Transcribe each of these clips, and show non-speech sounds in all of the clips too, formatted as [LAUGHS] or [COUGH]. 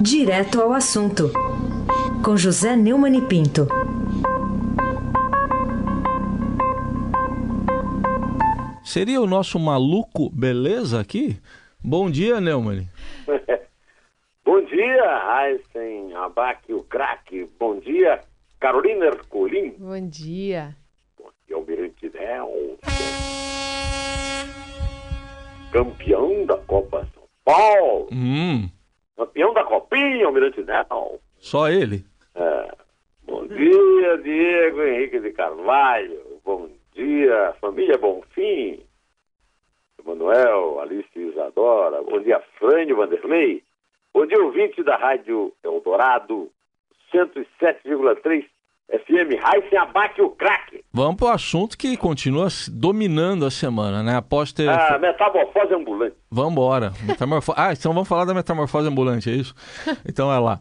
Direto ao assunto, com José Neumann e Pinto. Seria o nosso maluco beleza aqui? Bom dia, Neumann. [LAUGHS] Bom dia, Aysen Abac, o craque. Bom dia, Carolina Ercolim. Bom dia. Bom dia, Almirante Nelson. Campeão da Copa São Paulo. Hum, Campeão da Copinha, Almirante Nelson. só ele. É. Bom dia, Diego Henrique de Carvalho. Bom dia, família Bonfim. Emanuel, Alice Isadora. Bom dia, Frânio Vanderlei. Bom dia, ouvinte da Rádio Eldorado, 107,3 FM. Raíssen Abac, o craque. Vamos para o assunto que continua dominando a semana, né? Após ter. A metamorfose ambulante. Vamos embora. Metamorfo... Ah, então vamos falar da metamorfose ambulante, é isso? Então é lá.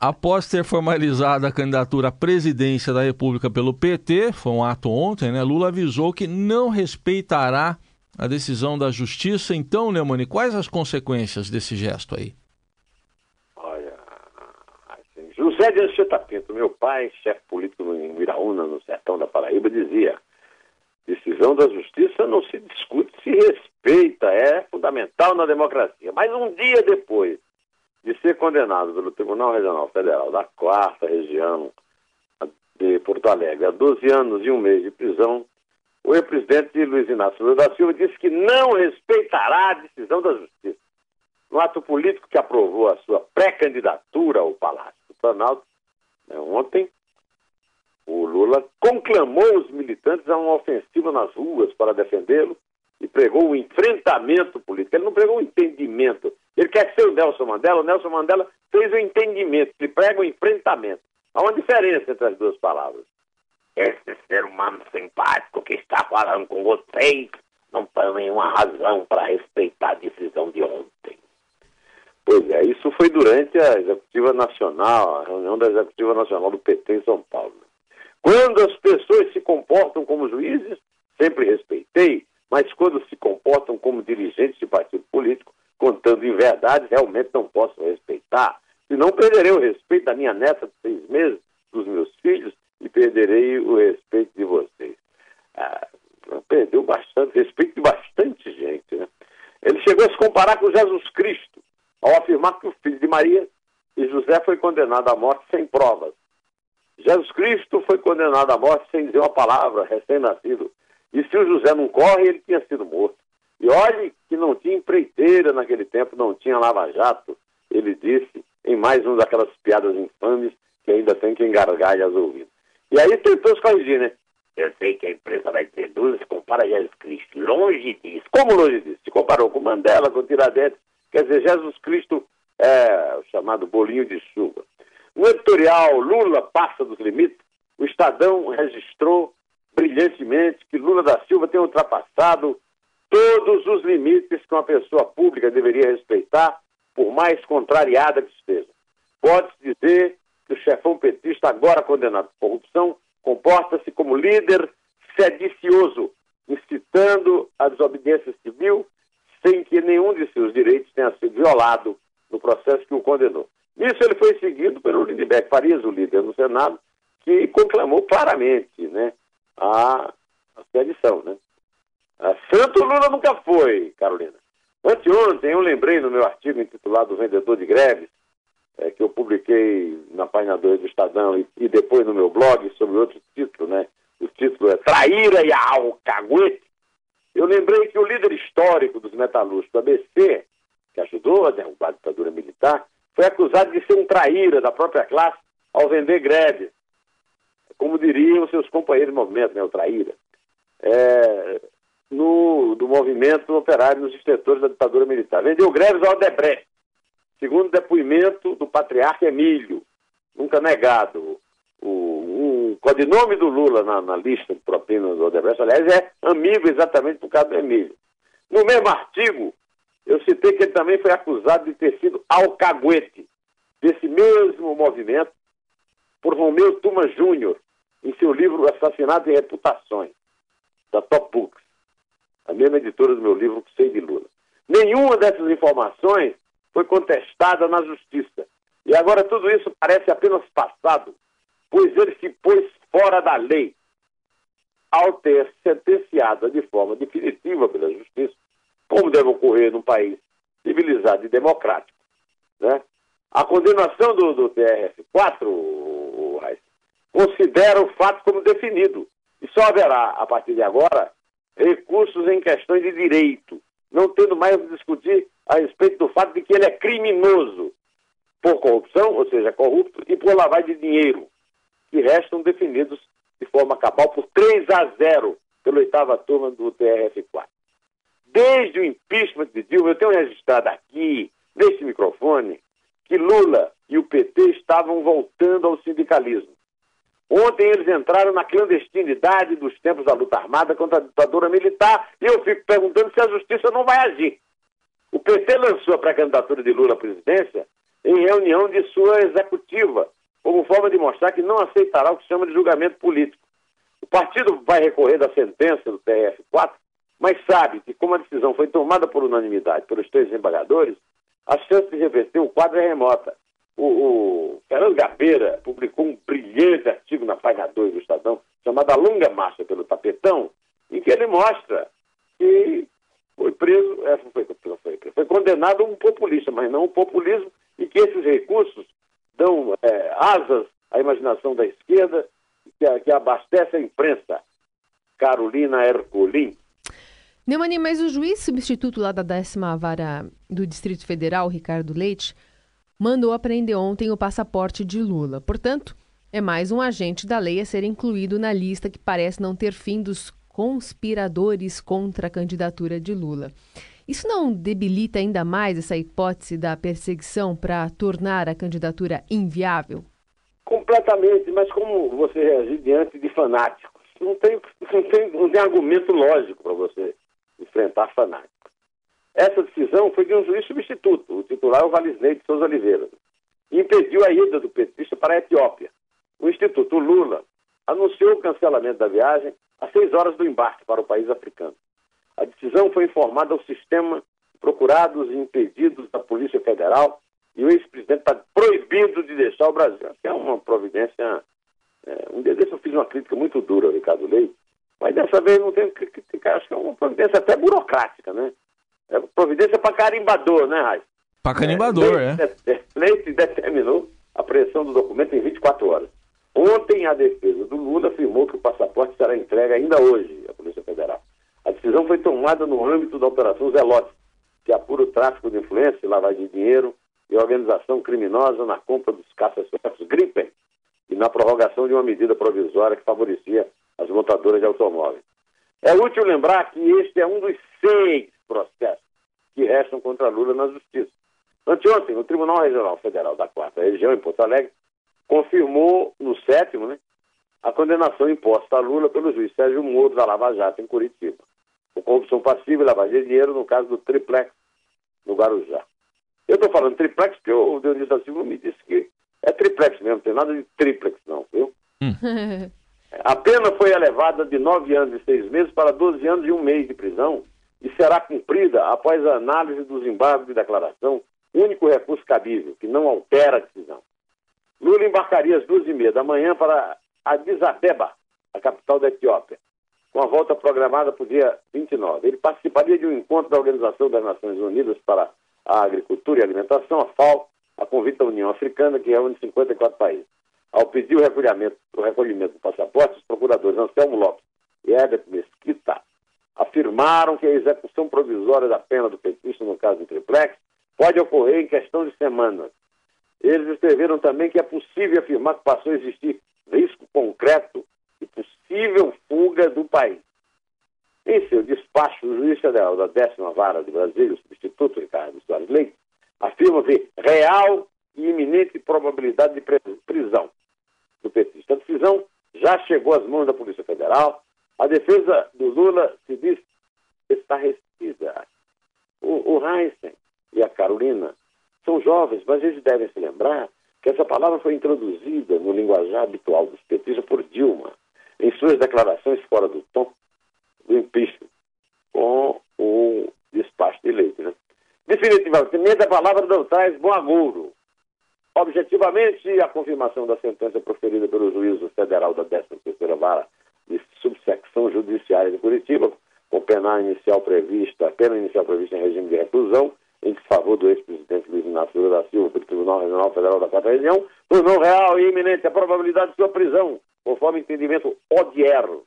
Após ter formalizado a candidatura à presidência da República pelo PT, foi um ato ontem, né? Lula avisou que não respeitará a decisão da justiça. Então, Neumani, quais as consequências desse gesto aí? Olha, José de Anchieta Pinto, meu pai, chefe político em Iraúna, no sertão da Paraíba, dizia: decisão da justiça não se discute, se respeita, é fundamental na democracia. Mas um dia depois de ser condenado pelo Tribunal Regional Federal da Quarta Região de Porto Alegre a 12 anos e um mês de prisão, o ex-presidente Luiz Inácio Lula da Silva disse que não respeitará a decisão da justiça. No ato político que aprovou a sua pré-candidatura ao Palácio Planalto, né, ontem, o Lula conclamou os militantes a uma ofensiva nas ruas para defendê-lo e pregou o enfrentamento político. Ele não pregou o entendimento. Ele quer ser o Nelson Mandela. O Nelson Mandela fez o entendimento. Ele prega o enfrentamento. Há uma diferença entre as duas palavras. Esse ser humano simpático que está falando com vocês não tem nenhuma razão para respeitar a decisão de ontem. Pois é, isso foi durante a Executiva Nacional, a reunião da Executiva Nacional do PT em São Paulo. Quando as pessoas se comportam como juízes, sempre respeitei, mas quando se comportam como dirigentes de partido político, contando em verdade, realmente não posso respeitar. Senão perderei o respeito da minha neta de seis meses, dos meus filhos, e perderei o respeito de vocês. Ah, perdeu bastante, respeito de bastante gente. Né? Ele chegou a se comparar com Jesus Cristo, ao afirmar que o filho de Maria e José foi condenado à morte sem provas. Jesus Cristo foi condenado à morte sem dizer uma palavra, recém-nascido. E se o José não corre, ele tinha sido morto. E olhe que não tinha empreiteira naquele tempo, não tinha lava-jato, ele disse em mais uma daquelas piadas infames que ainda tem quem gargalha as ouvidas. E aí tentou se corrigir, né? Eu sei que a imprensa vai dizer, Lula se compara a Jesus Cristo. Longe disso. Como longe disso? Se comparou com Mandela, com Tiradentes. Quer dizer, Jesus Cristo é o chamado bolinho de chuva. No editorial Lula passa dos limites, o Estadão registrou brilhantemente que Lula da Silva tem ultrapassado todos os limites que uma pessoa pública deveria respeitar, por mais contrariada que esteja. Pode-se dizer que o chefão petista, agora condenado por corrupção, comporta-se como líder sedicioso, incitando a desobediência civil, sem que nenhum de seus direitos tenha sido violado no processo que o condenou. Nisso ele foi seguido pelo Lindbergh Farias, o líder no Senado, que conclamou claramente né, a, a sedição. Né? A Santo Lula nunca foi, Carolina. Anteontem eu lembrei no meu artigo intitulado Vendedor de Greves, é, que eu publiquei na página 2 do Estadão e, e, depois no meu blog sobre outro título, né? O título é Traíra e Alcaguete. Eu lembrei que o líder histórico dos metalúrgicos, ABC, que ajudou a derrubar a ditadura militar, foi acusado de ser um traíra da própria classe ao vender greves. Como diriam seus companheiros de movimento, né? O traíra. É, no, do movimento operário nos extensores da ditadura militar. Vendeu greves ao Odebrecht segundo depoimento do patriarca Emílio, nunca negado. O, o codinome do Lula na, na lista de propinas do Odebrecht, aliás, é amigo exatamente por causa do Emílio. No mesmo artigo, eu citei que ele também foi acusado de ter sido alcaguete desse mesmo movimento por Romeu Tuma Júnior, em seu livro Assassinato e Reputações, da Top Books, a mesma editora do meu livro que sei de Lula. Nenhuma dessas informações foi contestada na justiça. E agora tudo isso parece apenas passado, pois ele se pôs fora da lei ao ter sentenciado de forma definitiva pela justiça, como deve ocorrer num país civilizado e democrático. Né? A condenação do, do TRF-4, considera o fato como definido e só haverá, a partir de agora, recursos em questões de direito, não tendo mais a discutir a respeito do fato de que ele é criminoso por corrupção, ou seja, corrupto, e por lavagem de dinheiro, que restam definidos de forma cabal por 3 a 0 pela oitava turma do TRF4. Desde o impeachment de Dilma, eu tenho registrado aqui, neste microfone, que Lula e o PT estavam voltando ao sindicalismo. Ontem eles entraram na clandestinidade dos tempos da luta armada contra a ditadura militar e eu fico perguntando se a justiça não vai agir. O PT lançou a pré-candidatura de Lula à presidência em reunião de sua executiva, como forma de mostrar que não aceitará o que chama de julgamento político. O partido vai recorrer da sentença do TRF4, mas sabe que, como a decisão foi tomada por unanimidade pelos três embargadores, a chance de reverter o quadro é remota. O, o Fernando Gabeira publicou um brilhante artigo na página 2 do Estadão, chamado A Longa Marcha pelo Tapetão, em que ele mostra que foi preso, é, foi, foi, foi, condenado um populista, mas não um populismo, e que esses recursos dão é, asas à imaginação da esquerda, que, que abastece a imprensa. Carolina Ercolim. Neumani, mas o juiz substituto lá da décima vara do Distrito Federal, Ricardo Leite, mandou apreender ontem o passaporte de Lula. Portanto, é mais um agente da lei a ser incluído na lista que parece não ter fim dos conspiradores contra a candidatura de Lula. Isso não debilita ainda mais essa hipótese da perseguição para tornar a candidatura inviável? Completamente, mas como você reagir diante de fanáticos? Não tem, não tem, não tem argumento lógico para você enfrentar fanáticos. Essa decisão foi de um juiz substituto, o titular é o Valisney de Souza Oliveira, e impediu a ida do petista para a Etiópia. O Instituto Lula anunciou o cancelamento da viagem às seis horas do embarque para o país africano. A decisão foi informada ao sistema procurados e impedidos da Polícia Federal e o ex-presidente está proibido de deixar o Brasil. Que é uma providência. É, um dia desse eu fiz uma crítica muito dura ao Ricardo Leite, mas dessa vez não tenho que criticar, acho que é uma providência até burocrática, né? É providência para carimbador, né, Raiz? Para carimbador, é. é. [LAUGHS] Leite determinou a apreensão do documento em 24 horas. Ontem, a defesa do Lula afirmou que o passaporte será entregue ainda hoje à Polícia Federal. A decisão foi tomada no âmbito da Operação Zelote, que apura o tráfico de influência, lavagem de dinheiro e organização criminosa na compra dos caças-suecos Gripen e na prorrogação de uma medida provisória que favorecia as montadoras de automóveis. É útil lembrar que este é um dos seis processos que restam contra Lula na Justiça. Anteontem, o Tribunal Regional Federal da Quarta Região, em Porto Alegre, confirmou no sétimo né, a condenação imposta a Lula pelo juiz Sérgio Moro da Lava Jato, em Curitiba. Por corrupção passiva e lavagem de dinheiro no caso do triplex no Guarujá. Eu estou falando triplex porque o Dionísio da Silva me disse que é triplex mesmo, não tem nada de triplex não, viu? Hum. [LAUGHS] A pena foi elevada de nove anos e seis meses para 12 anos e um mês de prisão e será cumprida após a análise dos embargos de declaração, único recurso cabível, que não altera a decisão. Lula embarcaria às duas e meia da manhã para Addis Abeba, a capital da Etiópia, com a volta programada para o dia 29. Ele participaria de um encontro da Organização das Nações Unidas para a Agricultura e Alimentação, a FAO, a convite da União Africana, que reúne 54 países. Ao pedir o recolhimento, o recolhimento do passaporte, os procuradores Anselmo Lopes e Herbert Mesquita afirmaram que a execução provisória da pena do petista no caso do triplex pode ocorrer em questão de semanas. Eles escreveram também que é possível afirmar que passou a existir risco concreto de possível fuga do país. Em seu despacho, o juiz federal da décima vara de Brasília, o substituto Ricardo Soares Leite, afirma que real e iminente probabilidade de prisão do petista. A decisão já chegou às mãos da Polícia Federal, a defesa do Lula se diz estarrecida. O, o Heisen e a Carolina são jovens, mas eles devem se lembrar que essa palavra foi introduzida no linguajar habitual dos petistas por Dilma, em suas declarações fora do tom do impeachment, com o despacho de leite. Né? Definitivamente, a palavra não traz bom agouro objetivamente a confirmação da sentença proferida pelo juízo federal da 13ª Vara de Subsecção Judiciária de Curitiba, com pena inicial prevista, pena inicial prevista em regime de reclusão, em desfavor do ex-presidente Luiz Inácio da Silva pelo Tribunal Regional Federal da Quarta Região, tornou real e iminente a probabilidade de sua prisão, conforme entendimento odierno.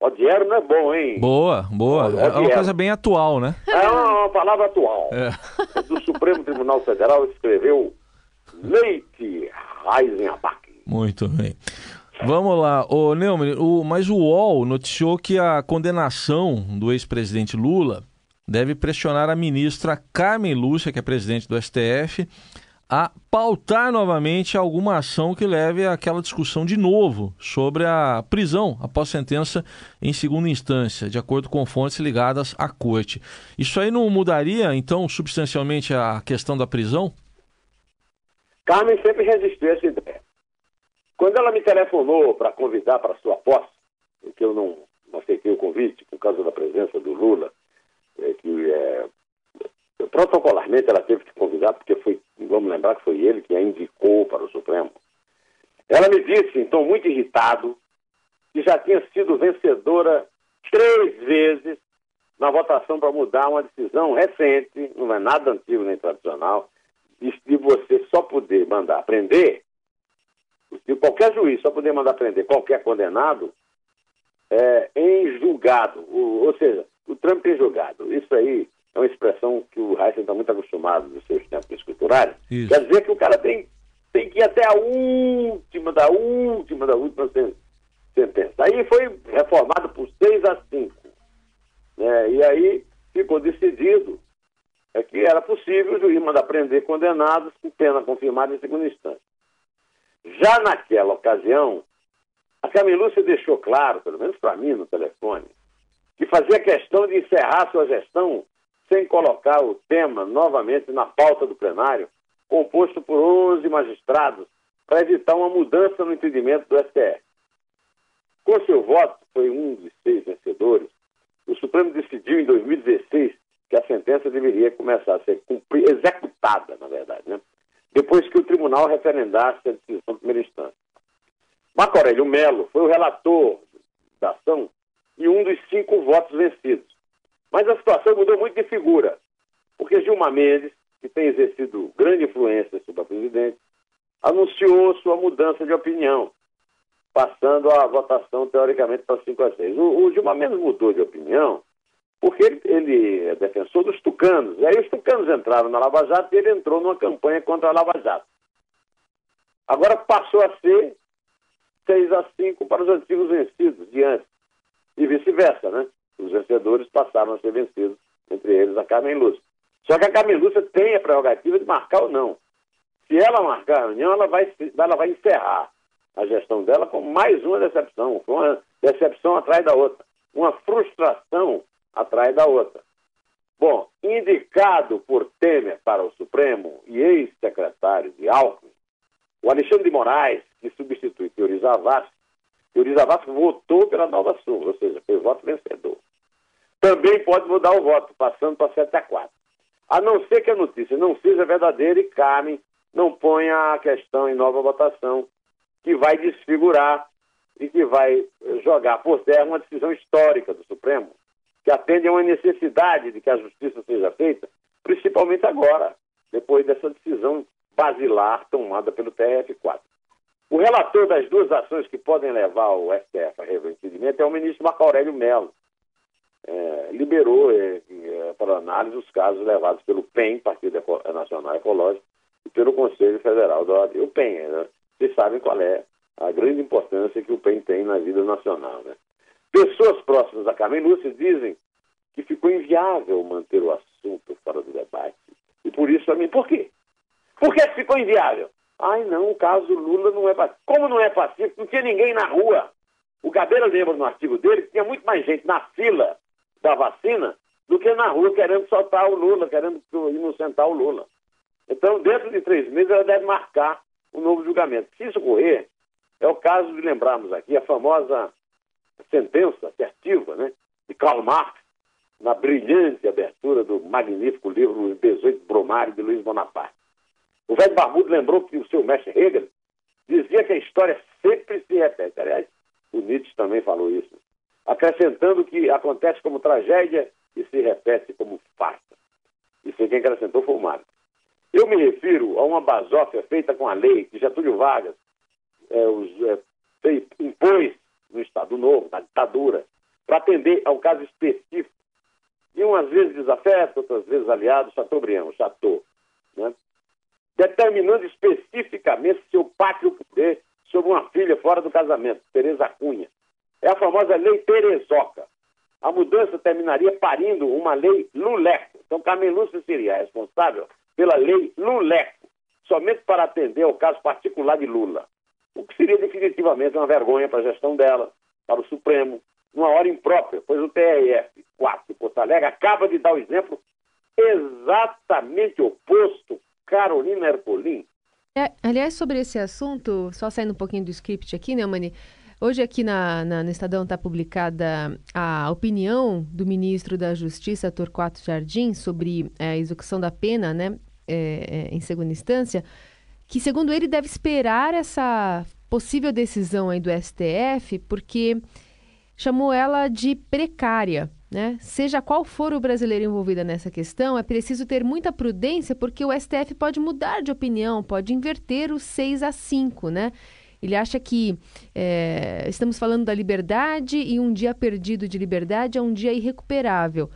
Odierno é bom, hein? Boa, boa. É uma coisa bem atual, né? [LAUGHS] É uma, uma palavra atual. É. Do Supremo Tribunal Federal escreveu Leite Eisenbach. Muito bem. Vamos lá, ô Neumann, o, mas o UOL noticiou que a condenação do ex-presidente Lula deve pressionar a ministra Carmen Lúcia, que é presidente do STF, a pautar novamente alguma ação que leve àquela discussão de novo sobre a prisão após sentença em segunda instância, de acordo com fontes ligadas à corte. Isso aí não mudaria, então, substancialmente a questão da prisão? Carmen sempre resistiu a essa ideia. Quando ela me telefonou para convidar para sua posse, que eu não, não aceitei o convite por causa da presença do Lula, é, que é, protocolarmente ela teve que convidar, porque foi, vamos lembrar que foi ele que a indicou para o Supremo. Ela me disse, então, muito irritado, que já tinha sido vencedora três vezes na votação para mudar uma decisão recente, não é nada antigo nem tradicional, de você só poder mandar prender, de qualquer juiz só poder mandar prender qualquer condenado é, em julgado, ou, ou seja, o trâmite em julgado. Isso aí é uma expressão que o Heisen está muito acostumado nos seus tempos. Isso. Quer dizer que o cara tem, tem que ir até a última, da última, da última sentença. Aí foi reformado por 6 a 5. Né? E aí ficou decidido é que era possível o juiz mandar prender condenados com pena confirmada em segunda instância. Já naquela ocasião, a Camilúcia deixou claro, pelo menos para mim no telefone, que fazia questão de encerrar sua gestão sem colocar o tema novamente na pauta do plenário, composto por 11 magistrados, para evitar uma mudança no entendimento do STF. Com seu voto, foi um dos seis vencedores, o Supremo decidiu em 2016 que a sentença deveria começar a ser cumprida, executada, na verdade, né? depois que o tribunal referendasse a decisão de primeira instância. Marco Aurélio Melo foi o relator da ação e um dos cinco votos vencidos. Mas a situação mudou muito de figura, porque Gilmar Mendes, que tem exercido grande influência sobre a presidente, anunciou sua mudança de opinião, passando a votação teoricamente para 5 a 6. O, o Gilmar Mendes mudou de opinião porque ele, ele, é defensor dos tucanos. E aí os tucanos entraram na Lava Jato e ele entrou numa campanha contra a Lava Jato. Agora passou a ser 6 a 5 para os antigos vencidos de antes. E vice-versa, né? Os vencedores passaram a ser vencidos, entre eles a Carmen Lúcia. Só que a Carmen Lúcia tem a prerrogativa de marcar ou não. Se ela marcar a reunião, ela vai, ela vai encerrar a gestão dela com mais uma decepção, com uma decepção atrás da outra. Uma frustração atrás da outra. Bom, indicado por Temer para o Supremo e ex-secretário de Alckmin, o Alexandre de Moraes, que substitui Teori Zavascki, Teori Zavascki votou pela nova súmula, ou seja, foi voto vencedor. Também pode mudar o voto, passando para 7 a 4. A não ser que a notícia não seja verdadeira e Carmen não ponha a questão em nova votação, que vai desfigurar e que vai jogar por terra uma decisão histórica do Supremo, que atende a uma necessidade de que a justiça seja feita, principalmente agora, depois dessa decisão basilar tomada pelo TRF4. O relator das duas ações que podem levar o STF a rever o entendimento é o ministro Marco Aurélio Mello. É, liberou é, é, para análise os casos levados pelo PEN, Partido Nacional Ecológico, e pelo Conselho Federal da OAB. O PEN, né? vocês sabem qual é a grande importância que o PEN tem na vida nacional. Né? Pessoas próximas a Carmen Lúcia dizem que ficou inviável manter o assunto fora do debate. E por isso, a mim, por quê? Por que ficou inviável? Ai, não, o caso Lula não é pacífico. Como não é pacífico? Não tinha ninguém na rua. O Gabeira lembra no artigo dele que tinha muito mais gente na fila da vacina do que na rua querendo soltar o Lula, querendo inocentar o Lula. Então, dentro de três meses, ela deve marcar um novo julgamento. Se isso ocorrer, é o caso de lembrarmos aqui a famosa sentença assertiva né, de Karl Marx, na brilhante abertura do magnífico livro Os 18 Brumário de Luiz Bonaparte. O velho barbudo lembrou que o seu mestre Hegel dizia que a história sempre se repete. Aliás, o Nietzsche também falou isso. Acrescentando que acontece como tragédia e se repete como farsa. Isso quem acrescentou foi o Marx. Eu me refiro a uma basófia feita com a lei que Getúlio Vargas é, os, é, impôs no Estado Novo, na ditadura, para atender ao caso específico de umas vezes desafeto, outras vezes aliado, Chateaubriand, Chateau, né? determinando especificamente seu pátrio poder sobre uma filha fora do casamento, Teresa Cunha. É a famosa Lei Terezoca. A mudança terminaria parindo uma lei Luleco. Então, Carmen Lúcia seria responsável pela lei Luleco, somente para atender ao caso particular de Lula. O que seria definitivamente uma vergonha para a gestão dela, para o Supremo, numa hora imprópria, pois o TRF 4 de Porto Alegre acaba de dar o exemplo exatamente oposto, Carolina Ercolim. É, aliás, sobre esse assunto, só saindo um pouquinho do script aqui, né, Mani? Hoje aqui na, na, no Estadão está publicada a opinião do ministro da Justiça, Torquato Jardim, sobre é, a execução da pena né, é, é, em segunda instância, que, segundo ele, deve esperar essa possível decisão aí do STF, porque chamou ela de precária. Né? Seja qual for o brasileiro envolvido nessa questão, é preciso ter muita prudência, porque o STF pode mudar de opinião, pode inverter o 6 a 5, né? Ele acha que é, estamos falando da liberdade e um dia perdido de liberdade é um dia irrecuperável.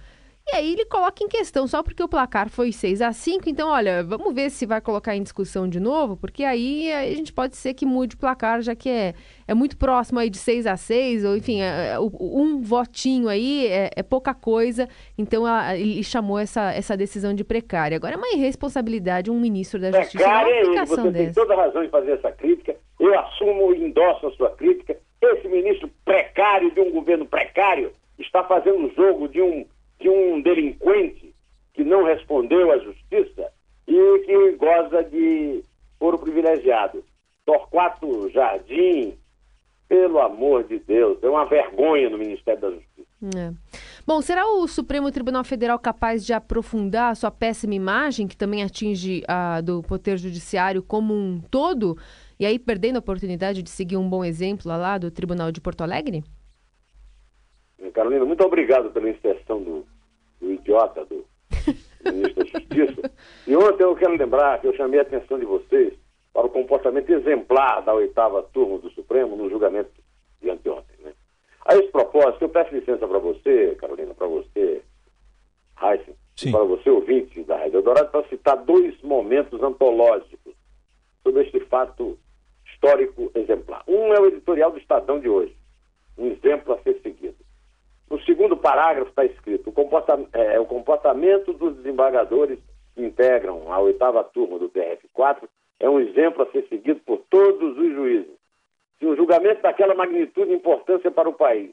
E aí ele coloca em questão, só porque o placar foi 6 a 5 então olha, vamos ver se vai colocar em discussão de novo, porque aí a gente pode ser que mude o placar, já que é, é muito próximo aí de 6 a 6 ou enfim, é, é, um votinho aí é, é pouca coisa, então a, ele chamou essa, essa decisão de precária. Agora é uma irresponsabilidade um ministro da Justiça. Precária é você dessa. tem toda a razão de fazer essa crítica, eu assumo e endosso a sua crítica. Esse ministro precário de um governo precário está fazendo o jogo de um de um delinquente que não respondeu à justiça e que goza de foro privilegiado. Torquato Jardim, pelo amor de Deus, é uma vergonha no Ministério da Justiça. É. Bom, será o Supremo Tribunal Federal capaz de aprofundar a sua péssima imagem, que também atinge a do Poder Judiciário como um todo, e aí perdendo a oportunidade de seguir um bom exemplo lá do Tribunal de Porto Alegre? Carolina, muito obrigado pela inserção do, do idiota do, do ministro da Justiça. E ontem eu quero lembrar que eu chamei a atenção de vocês para o comportamento exemplar da oitava turma do Supremo no julgamento de anteontem. Né? A esse propósito, eu peço licença para você, Carolina, para você, Heisen, para você, ouvinte da Rádio Eldorado, para citar dois momentos antológicos sobre este fato histórico exemplar. Um é o editorial do Estadão de hoje, um exemplo a ser seguido. No segundo parágrafo está escrito: o, comporta é, o comportamento dos desembargadores que integram a oitava turma do TRF4 é um exemplo a ser seguido por todos os juízes. Se um julgamento daquela magnitude e importância para o país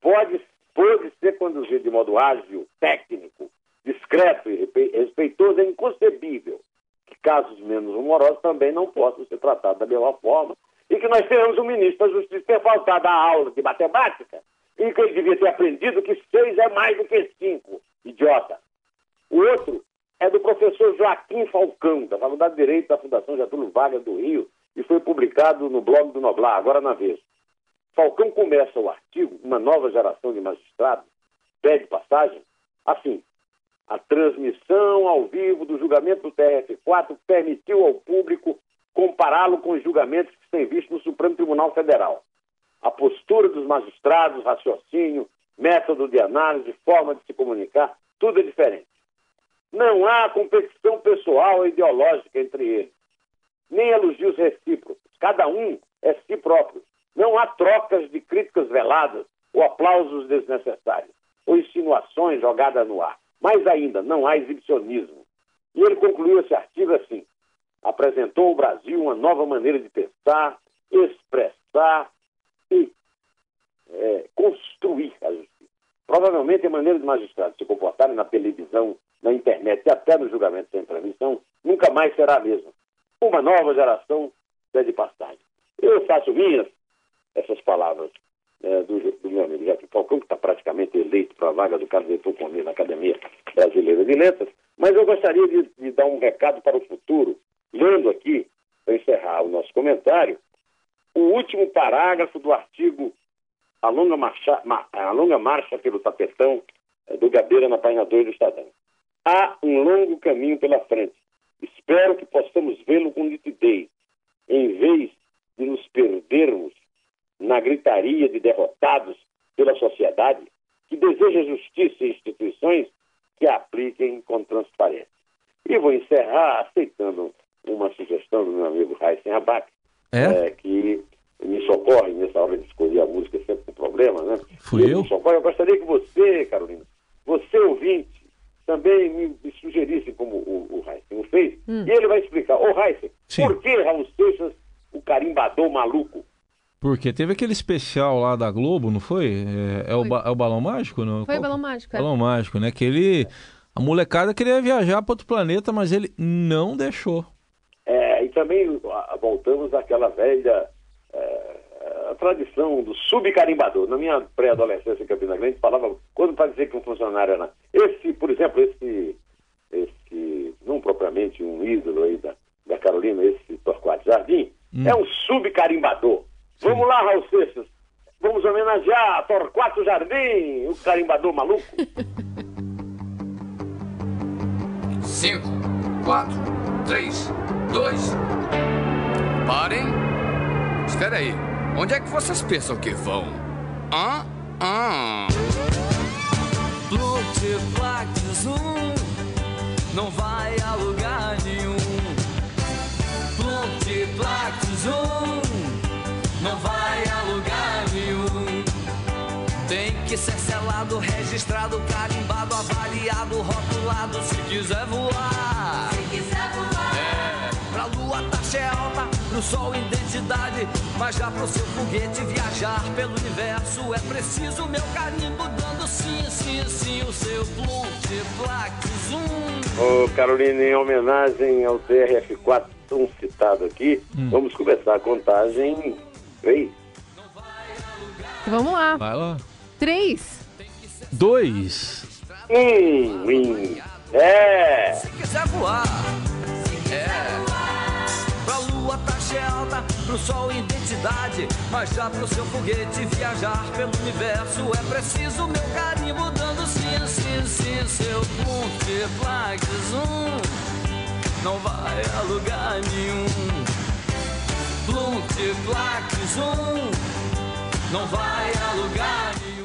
pode, pode ser conduzido de modo ágil, técnico, discreto e respeitoso, é inconcebível casos menos humorosos também não possam ser tratados da mesma forma e que nós tenhamos um ministro da Justiça ter faltado a aula de matemática e que ele devia ter aprendido que seis é mais do que cinco, idiota. O outro é do professor Joaquim Falcão, da Faculdade de Direito da Fundação Getúlio Vargas do Rio, e foi publicado no blog do Noblar, agora na vez. Falcão começa o artigo, uma nova geração de magistrados, pede passagem, assim, a transmissão ao vivo do julgamento do TRF4 permitiu ao público compará-lo com os julgamentos que têm visto no Supremo Tribunal Federal. A postura dos magistrados, raciocínio, método de análise, forma de se comunicar, tudo é diferente. Não há competição pessoal ou ideológica entre eles, nem elogios recíprocos. Cada um é si próprio. Não há trocas de críticas veladas ou aplausos desnecessários, ou insinuações jogadas no ar. Mais ainda, não há exibicionismo. E ele concluiu esse artigo assim: apresentou ao Brasil uma nova maneira de pensar, expressar e é, construir a justiça. Provavelmente a maneira dos magistrados se comportarem na televisão, na internet e até no julgamento sem transmissão nunca mais será a mesma. Uma nova geração de passagem. Eu faço minhas essas palavras é, do, do, meu amigo Jacques Falcão, que está praticamente eleito para a vaga do Carlos Heitor Comigo na Academia Brasileira de Letras, mas eu gostaria de, de dar um recado para o futuro. usando aqui, para encerrar o nosso comentário, o último parágrafo do artigo A Longa Marcha, a longa marcha pelo Tapetão, eh, do Gabeira na página 2 do Estadão. Há um longo caminho pela frente. Espero que possamos vê-lo com nitidez, em vez de nos perdermos na gritaria de derrotados pela sociedade que deseja justiça e instituições que a apliquem com transparência. E vou encerrar aceitando uma sugestão do meu amigo Raíssen Abac, é? é, que me socorre nessa hora de escolher a música, sempre um problema, né? Fui Ele eu? Me socorre. Eu gostaria que você, Carolina, você ouvinte, também me, me sugerisse como o, o Heisen o fez, e ele vai explicar. Ô, Heisen, por que Raul Seixas, o carimbador maluco? Porque teve aquele especial lá da Globo, não foi? É, é o, ba- é o Balão Mágico? Não? Foi Qual- balão mágico. é. Balão Mágico, né? Que ele... A molecada queria viajar para outro planeta, mas ele não deixou. É, e também voltamos àquela velha é, a tradição do subcarimbador. Na minha pré-adolescência em Campina Grande, falava, quando para dizer que um funcionário era. Esse, por exemplo, esse, esse não propriamente um ídolo aí da, da Carolina, esse Torquato Jardim, é um subcarimbador. Vamos lá, Raul Seixas. Vamos homenagear Torquato Jardim, o carimbador maluco. 5, 4, 3, 2. Parem. Espera aí. Onde é que vocês pensam que vão? Hã? Hã? Multiplaque zoom não vai a lugar nenhum. Não vai a lugar nenhum. Tem que ser selado, registrado, carimbado, avaliado, rotulado se quiser voar. Se quiser voar. É, pra lua taxa é alta, pro sol identidade, mas já pro seu foguete viajar pelo universo é preciso meu carimbo dando sim, sim, sim, o seu multiplaque zoom. Ô, Carolina, em homenagem ao TRF4 tão citado aqui, vamos começar a contagem 3. Vamos lá. Vai lá. Três. Dois. Um, win. É! Se quiser voar, é. Pra lua taxa é alta, pro sol identidade, mas já pro seu foguete viajar pelo universo é preciso meu carimbo dando sim, sim, sim, seu multiplaque zoom. Não vai a lugar nenhum. Multiplaque zoom. Não vai a lugar nenhum.